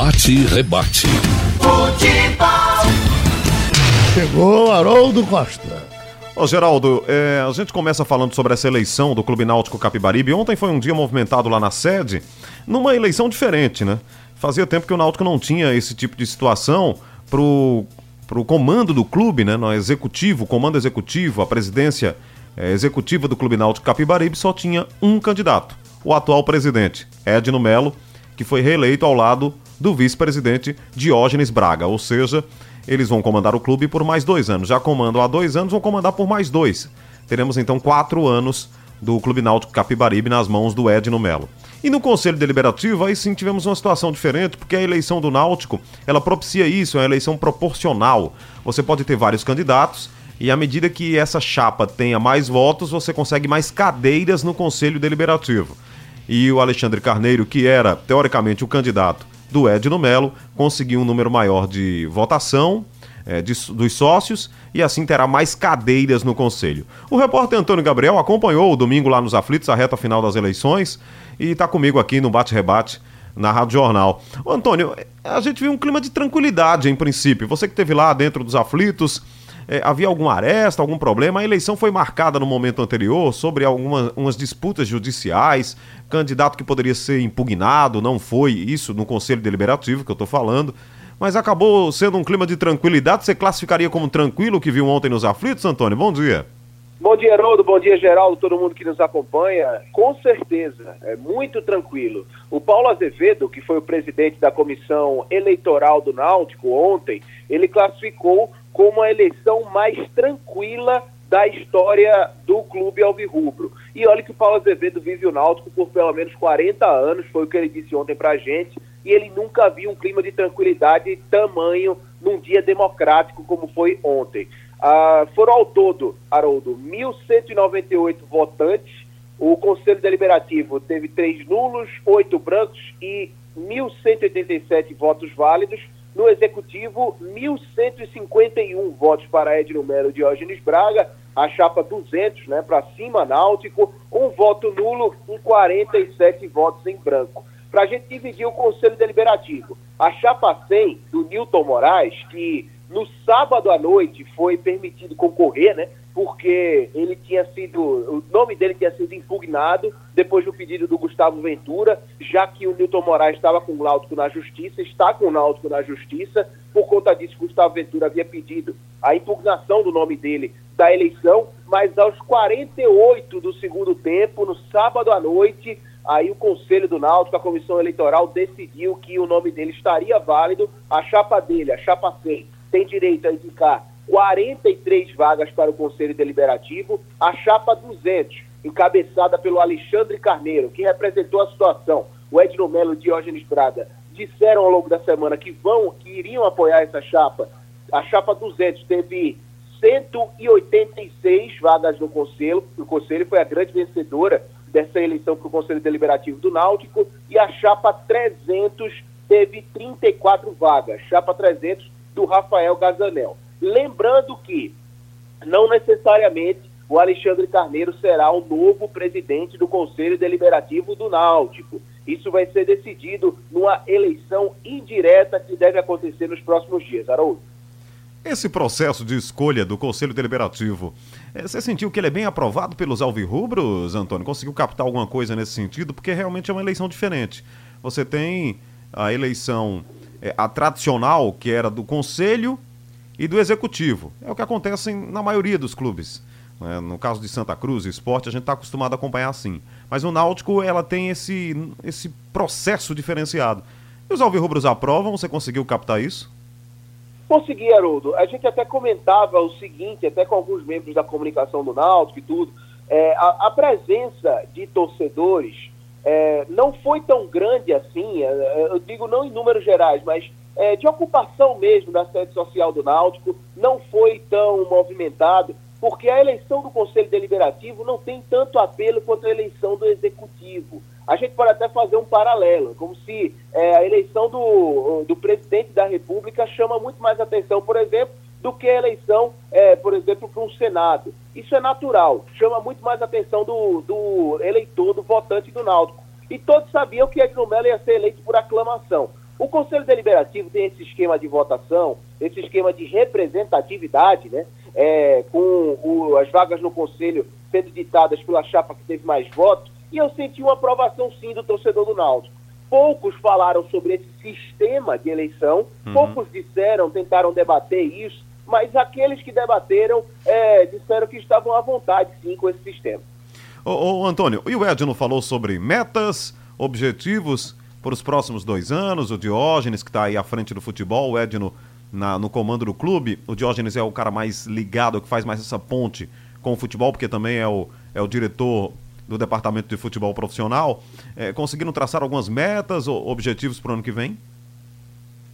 Bate e rebate. Futebol. Chegou Haroldo Costa. Ô Geraldo, é, a gente começa falando sobre essa eleição do Clube Náutico Capibaribe. Ontem foi um dia movimentado lá na sede, numa eleição diferente, né? Fazia tempo que o Náutico não tinha esse tipo de situação pro, pro comando do clube, né? No executivo, comando executivo, a presidência é, executiva do Clube Náutico Capibaribe só tinha um candidato, o atual presidente, Edno Melo, que foi reeleito ao lado do vice-presidente Diógenes Braga, ou seja, eles vão comandar o clube por mais dois anos. Já comandam há dois anos, vão comandar por mais dois. Teremos então quatro anos do Clube Náutico Capibaribe nas mãos do Edno Melo. E no Conselho Deliberativo, aí sim tivemos uma situação diferente, porque a eleição do Náutico, ela propicia isso, é uma eleição proporcional. Você pode ter vários candidatos, e à medida que essa chapa tenha mais votos, você consegue mais cadeiras no Conselho Deliberativo. E o Alexandre Carneiro, que era, teoricamente, o candidato do Edno Melo, conseguiu um número maior de votação é, de, dos sócios e assim terá mais cadeiras no Conselho. O repórter Antônio Gabriel acompanhou o domingo lá nos Aflitos, a reta final das eleições, e está comigo aqui no Bate-Rebate na Rádio Jornal. Ô, Antônio, a gente viu um clima de tranquilidade em princípio. Você que esteve lá dentro dos aflitos, é, havia alguma aresta, algum problema? A eleição foi marcada no momento anterior sobre algumas disputas judiciais, candidato que poderia ser impugnado, não foi isso no Conselho Deliberativo que eu estou falando. Mas acabou sendo um clima de tranquilidade. Você classificaria como tranquilo o que viu ontem nos aflitos, Antônio? Bom dia. Bom dia, Haroldo. Bom dia, Geraldo, todo mundo que nos acompanha. Com certeza, é muito tranquilo. O Paulo Azevedo, que foi o presidente da comissão eleitoral do Náutico ontem, ele classificou como a eleição mais tranquila da história do clube alvirrubro. E olha que o Paulo Azevedo vive o Náutico por pelo menos 40 anos, foi o que ele disse ontem pra gente, e ele nunca viu um clima de tranquilidade tamanho num dia democrático como foi ontem. Ah, foram ao todo, Haroldo, 1.198 votantes. O Conselho Deliberativo teve três nulos, oito brancos e 1.187 votos válidos. No Executivo, 1.151 votos para Edno Melo e Diógenes Braga, a chapa 200 né, para cima, Náutico, um voto nulo e 47 votos em branco. Para a gente dividir o Conselho Deliberativo, a chapa 100 do Newton Moraes, que no sábado à noite foi permitido concorrer, né? Porque ele tinha sido, o nome dele tinha sido impugnado depois do pedido do Gustavo Ventura, já que o Newton Moraes estava com o Náutico na justiça, está com o Náutico na justiça. Por conta disso, Gustavo Ventura havia pedido a impugnação do nome dele da eleição, mas aos 48 do segundo tempo, no sábado à noite, aí o Conselho do Náutico, a Comissão Eleitoral decidiu que o nome dele estaria válido, a chapa dele, a chapa 100, tem direito a indicar 43 vagas para o Conselho Deliberativo, a chapa 200, encabeçada pelo Alexandre Carneiro, que representou a situação, o Edno Melo e Diógenes Braga, disseram ao longo da semana que vão, que iriam apoiar essa chapa. A chapa 200 teve 186 vagas no Conselho, o Conselho foi a grande vencedora dessa eleição para o Conselho Deliberativo do Náutico, e a chapa 300 teve 34 vagas. Chapa 300 do Rafael Gazanel. Lembrando que não necessariamente o Alexandre Carneiro será o novo presidente do Conselho Deliberativo do Náutico. Isso vai ser decidido numa eleição indireta que deve acontecer nos próximos dias. Araújo. Esse processo de escolha do Conselho Deliberativo, eh, você sentiu que ele é bem aprovado pelos alvirrubros, Antônio? Conseguiu captar alguma coisa nesse sentido? Porque realmente é uma eleição diferente. Você tem a eleição é, a tradicional, que era do conselho e do executivo. É o que acontece na maioria dos clubes. Né? No caso de Santa Cruz, esporte, a gente está acostumado a acompanhar assim. Mas o Náutico, ela tem esse, esse processo diferenciado. E os alvirrubros aprovam? Você conseguiu captar isso? Consegui, Haroldo. A gente até comentava o seguinte, até com alguns membros da comunicação do Náutico e tudo, é, a, a presença de torcedores é, não foi tão grande assim, é, eu digo não em números gerais, mas é, de ocupação mesmo da sede social do Náutico, não foi tão movimentado, porque a eleição do Conselho Deliberativo não tem tanto apelo quanto a eleição do Executivo. A gente pode até fazer um paralelo, como se é, a eleição do, do presidente da República chama muito mais atenção, por exemplo, do que a eleição, é, por exemplo, para um Senado. Isso é natural, chama muito mais atenção do, do eleitor, do votante do Náutico. E todos sabiam que Edno Mello ia ser eleito por aclamação. O Conselho Deliberativo tem esse esquema de votação, esse esquema de representatividade, né? É, com o, as vagas no Conselho sendo ditadas pela chapa que teve mais votos, e eu senti uma aprovação sim do torcedor do Náutico. Poucos falaram sobre esse sistema de eleição, uhum. poucos disseram, tentaram debater isso, mas aqueles que debateram é, disseram que estavam à vontade sim com esse sistema. Ô, ô Antônio, e o Edno falou sobre metas, objetivos para os próximos dois anos, o Diógenes que está aí à frente do futebol, o Edno na, no comando do clube, o Diógenes é o cara mais ligado, que faz mais essa ponte com o futebol, porque também é o, é o diretor do Departamento de Futebol Profissional, é, conseguiram traçar algumas metas ou objetivos para o ano que vem?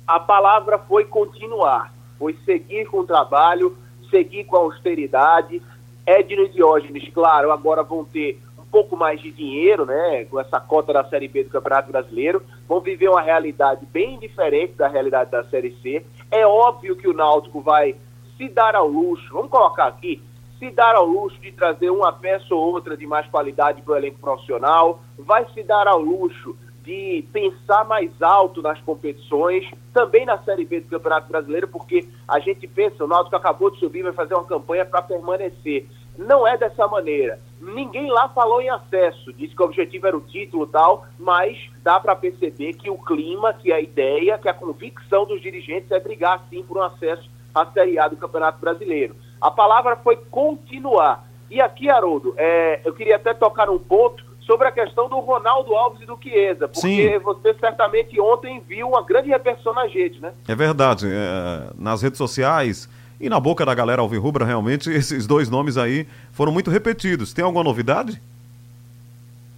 A palavra foi continuar, foi seguir com o trabalho, seguir com a austeridade. Edno e Diógenes, claro, agora vão ter pouco mais de dinheiro, né, com essa cota da Série B do Campeonato Brasileiro, vão viver uma realidade bem diferente da realidade da Série C. É óbvio que o Náutico vai se dar ao luxo, vamos colocar aqui, se dar ao luxo de trazer uma peça ou outra de mais qualidade para o elenco profissional, vai se dar ao luxo de pensar mais alto nas competições, também na Série B do Campeonato Brasileiro, porque a gente pensa, o Náutico acabou de subir, vai fazer uma campanha para permanecer. Não é dessa maneira. Ninguém lá falou em acesso, disse que o objetivo era o título e tal, mas dá para perceber que o clima, que a ideia, que a convicção dos dirigentes é brigar sim por um acesso à Série A do Campeonato Brasileiro. A palavra foi continuar. E aqui, Haroldo, é, eu queria até tocar um ponto sobre a questão do Ronaldo Alves e do Chiesa, porque Sim. você certamente ontem viu uma grande repercussão na gente, né? É verdade. É, nas redes sociais e na boca da galera alvirrubra, realmente, esses dois nomes aí foram muito repetidos. Tem alguma novidade?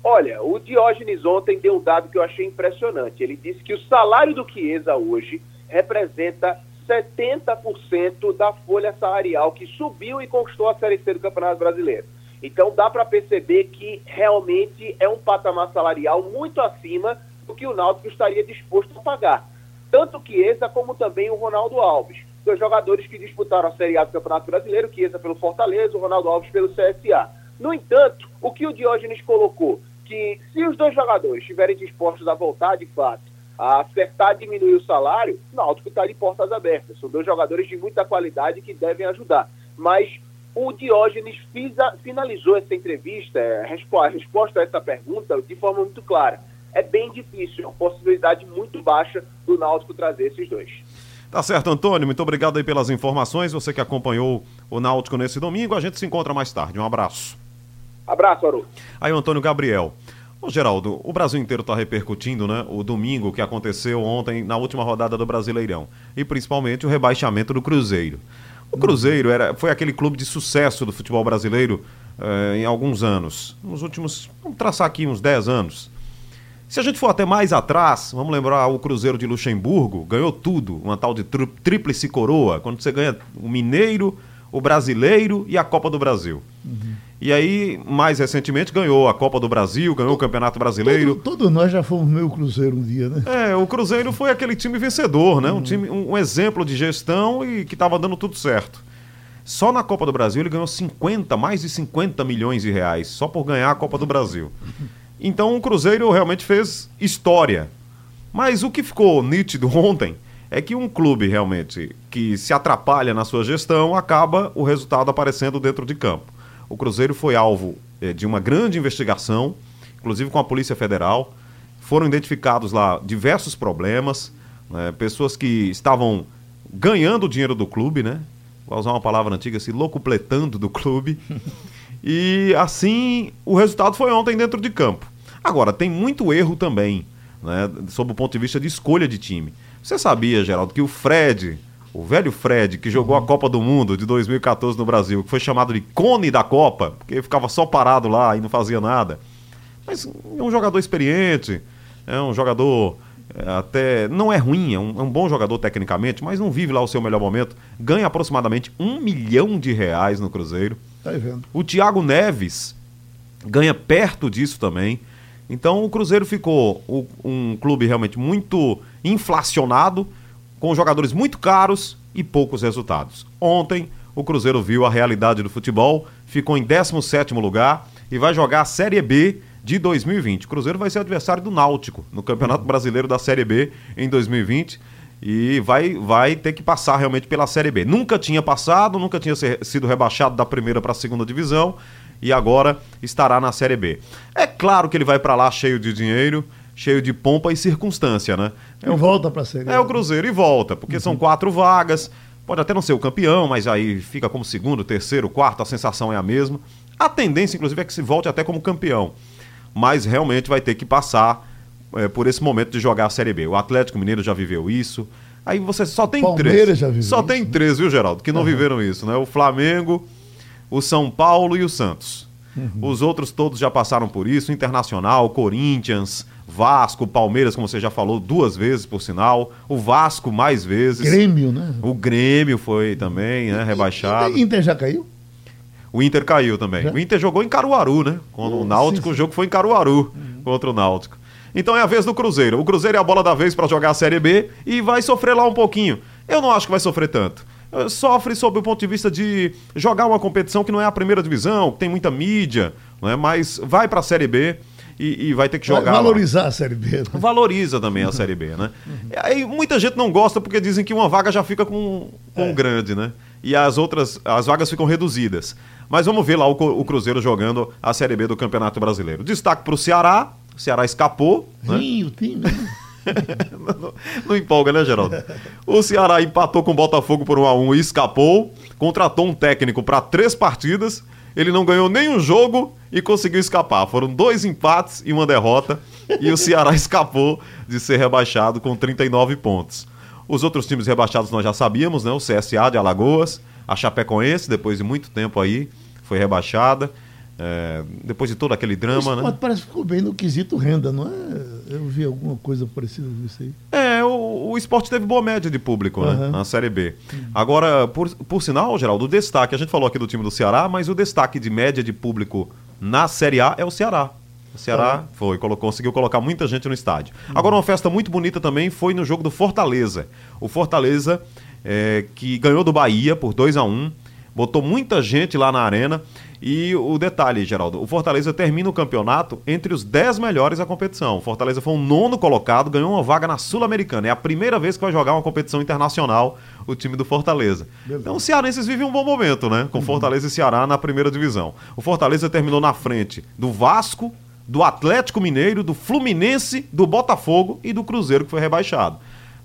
Olha, o Diógenes ontem deu um dado que eu achei impressionante. Ele disse que o salário do Chiesa hoje representa 70% da folha salarial que subiu e conquistou a Série C do Campeonato Brasileiro. Então dá para perceber que realmente é um patamar salarial muito acima do que o Náutico estaria disposto a pagar. Tanto Chiesa como também o Ronaldo Alves. Dois jogadores que disputaram a Série A do Campeonato Brasileiro, Chiesa pelo Fortaleza, o Ronaldo Alves pelo CSA. No entanto, o que o Diógenes colocou, que se os dois jogadores estiverem dispostos a voltar de fato a acertar diminuir o salário, o Náutico está de portas abertas. São dois jogadores de muita qualidade que devem ajudar. Mas o Diógenes finalizou essa entrevista, é, a resposta a essa pergunta, de forma muito clara. É bem difícil, é uma possibilidade muito baixa do Náutico trazer esses dois. Tá certo, Antônio. Muito obrigado aí pelas informações. Você que acompanhou o Náutico nesse domingo. A gente se encontra mais tarde. Um abraço. Abraço, Aru. Aí o Antônio Gabriel. Ô, Geraldo, o Brasil inteiro está repercutindo, né? O domingo que aconteceu ontem na última rodada do Brasileirão. E principalmente o rebaixamento do Cruzeiro. O Cruzeiro era, foi aquele clube de sucesso do futebol brasileiro eh, em alguns anos. Nos últimos. Vamos traçar aqui uns 10 anos. Se a gente for até mais atrás, vamos lembrar o Cruzeiro de Luxemburgo, ganhou tudo, uma tal de tríplice coroa, quando você ganha o Mineiro, o Brasileiro e a Copa do Brasil. Uhum. E aí, mais recentemente, ganhou a Copa do Brasil, ganhou o Campeonato Brasileiro. Todos todo nós já fomos meio Cruzeiro um dia, né? É, o Cruzeiro foi aquele time vencedor, né? Um, time, um, um exemplo de gestão e que estava dando tudo certo. Só na Copa do Brasil ele ganhou 50, mais de 50 milhões de reais, só por ganhar a Copa do Brasil. Então o Cruzeiro realmente fez história. Mas o que ficou nítido ontem é que um clube realmente que se atrapalha na sua gestão acaba o resultado aparecendo dentro de campo. O Cruzeiro foi alvo é, de uma grande investigação, inclusive com a Polícia Federal. Foram identificados lá diversos problemas, né, pessoas que estavam ganhando o dinheiro do clube, né? Vou usar uma palavra antiga, se locupletando do clube. e assim, o resultado foi ontem dentro de campo. Agora, tem muito erro também, né, sob o ponto de vista de escolha de time. Você sabia, Geraldo, que o Fred, o velho Fred, que jogou a Copa do Mundo de 2014 no Brasil, que foi chamado de cone da Copa, porque ficava só parado lá e não fazia nada. Mas é um jogador experiente, é um jogador é, até. Não é ruim, é um, é um, bom jogador tecnicamente, mas não vive lá o seu melhor momento. Ganha aproximadamente um milhão de reais no Cruzeiro. Tá vendo. O Thiago Neves ganha perto disso também. Então o Cruzeiro ficou um clube realmente muito inflacionado com jogadores muito caros e poucos resultados. Ontem, o Cruzeiro viu a realidade do futebol, ficou em 17º lugar e vai jogar a Série B de 2020. O Cruzeiro vai ser adversário do Náutico no Campeonato Brasileiro da Série B em 2020 e vai, vai ter que passar realmente pela Série B. Nunca tinha passado, nunca tinha ser, sido rebaixado da primeira para a segunda divisão e agora estará na Série B. É claro que ele vai para lá cheio de dinheiro, cheio de pompa e circunstância, né? É o, volta para a Série É o Cruzeiro e volta, porque uhum. são quatro vagas. Pode até não ser o campeão, mas aí fica como segundo, terceiro, quarto, a sensação é a mesma. A tendência, inclusive, é que se volte até como campeão. Mas realmente vai ter que passar é, por esse momento de jogar a Série B. O Atlético Mineiro já viveu isso. Aí você só tem Palmeiras três. Já viveu só isso, tem né? três, viu, Geraldo? Que não uhum. viveram isso, né? O Flamengo, o São Paulo e o Santos. Uhum. Os outros todos já passaram por isso: Internacional, Corinthians, Vasco, Palmeiras, como você já falou, duas vezes por sinal. O Vasco mais vezes. Grêmio, né? O Grêmio foi também, né? Rebaixado. O Inter já caiu? O Inter caiu também. Já? O Inter jogou em Caruaru, né? Contra o Náutico, sim, sim. o jogo foi em Caruaru uhum. contra o Náutico. Então é a vez do Cruzeiro. O Cruzeiro é a bola da vez para jogar a Série B e vai sofrer lá um pouquinho. Eu não acho que vai sofrer tanto. Sofre sob o ponto de vista de jogar uma competição que não é a primeira divisão, que tem muita mídia, né? mas vai para a Série B e, e, vai ter que jogar. Vai valorizar lá. a Série B. Né? Valoriza também a Série B, né? Uhum. Aí muita gente não gosta porque dizem que uma vaga já fica com, com é. um grande, né? E as outras, as vagas ficam reduzidas. Mas vamos ver lá o, o Cruzeiro jogando a Série B do Campeonato Brasileiro. Destaque para o Ceará. O Ceará escapou. Né? Sim, o time. Não, não, empolga, né, Geraldo? O Ceará empatou com o Botafogo por 1 a 1 e escapou. Contratou um técnico para três partidas ele não ganhou nenhum jogo e conseguiu escapar. Foram dois empates e uma derrota. e o Ceará escapou de ser rebaixado com 39 pontos. Os outros times rebaixados nós já sabíamos, né? O CSA de Alagoas, a Chapecoense, depois de muito tempo aí, foi rebaixada. É, depois de todo aquele drama, né? Parece que ficou bem no quesito renda, não é? Eu vi alguma coisa parecida com isso aí. É, o, o esporte teve boa média de público uhum. né, na Série B. Uhum. Agora, por, por sinal, Geraldo, o destaque, a gente falou aqui do time do Ceará, mas o destaque de média de público na Série A é o Ceará. O Ceará uhum. foi, colocou, conseguiu colocar muita gente no estádio. Agora, uma festa muito bonita também foi no jogo do Fortaleza. O Fortaleza, é, que ganhou do Bahia por 2 a 1 um, botou muita gente lá na arena. E o detalhe, Geraldo, o Fortaleza termina o campeonato entre os 10 melhores da competição. O Fortaleza foi o nono colocado, ganhou uma vaga na Sul-Americana. É a primeira vez que vai jogar uma competição internacional o time do Fortaleza. Beleza. Então os cearenses vivem um bom momento, né? Com uhum. Fortaleza e Ceará na primeira divisão. O Fortaleza terminou na frente do Vasco, do Atlético Mineiro, do Fluminense, do Botafogo e do Cruzeiro, que foi rebaixado.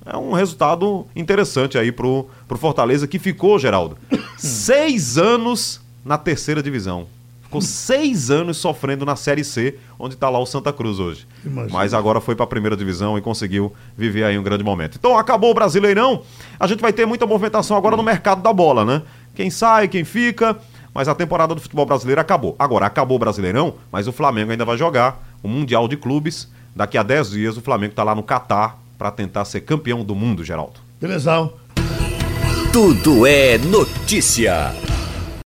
É um resultado interessante aí pro, pro Fortaleza, que ficou, Geraldo, seis anos na terceira divisão. Ficou seis anos sofrendo na Série C, onde está lá o Santa Cruz hoje. Imagina. Mas agora foi para a primeira divisão e conseguiu viver aí um grande momento. Então acabou o Brasileirão. A gente vai ter muita movimentação agora no mercado da bola, né? Quem sai, quem fica. Mas a temporada do futebol brasileiro acabou. Agora, acabou o Brasileirão, mas o Flamengo ainda vai jogar o Mundial de Clubes. Daqui a 10 dias o Flamengo está lá no Catar para tentar ser campeão do mundo, Geraldo. Beleza. Tudo é notícia.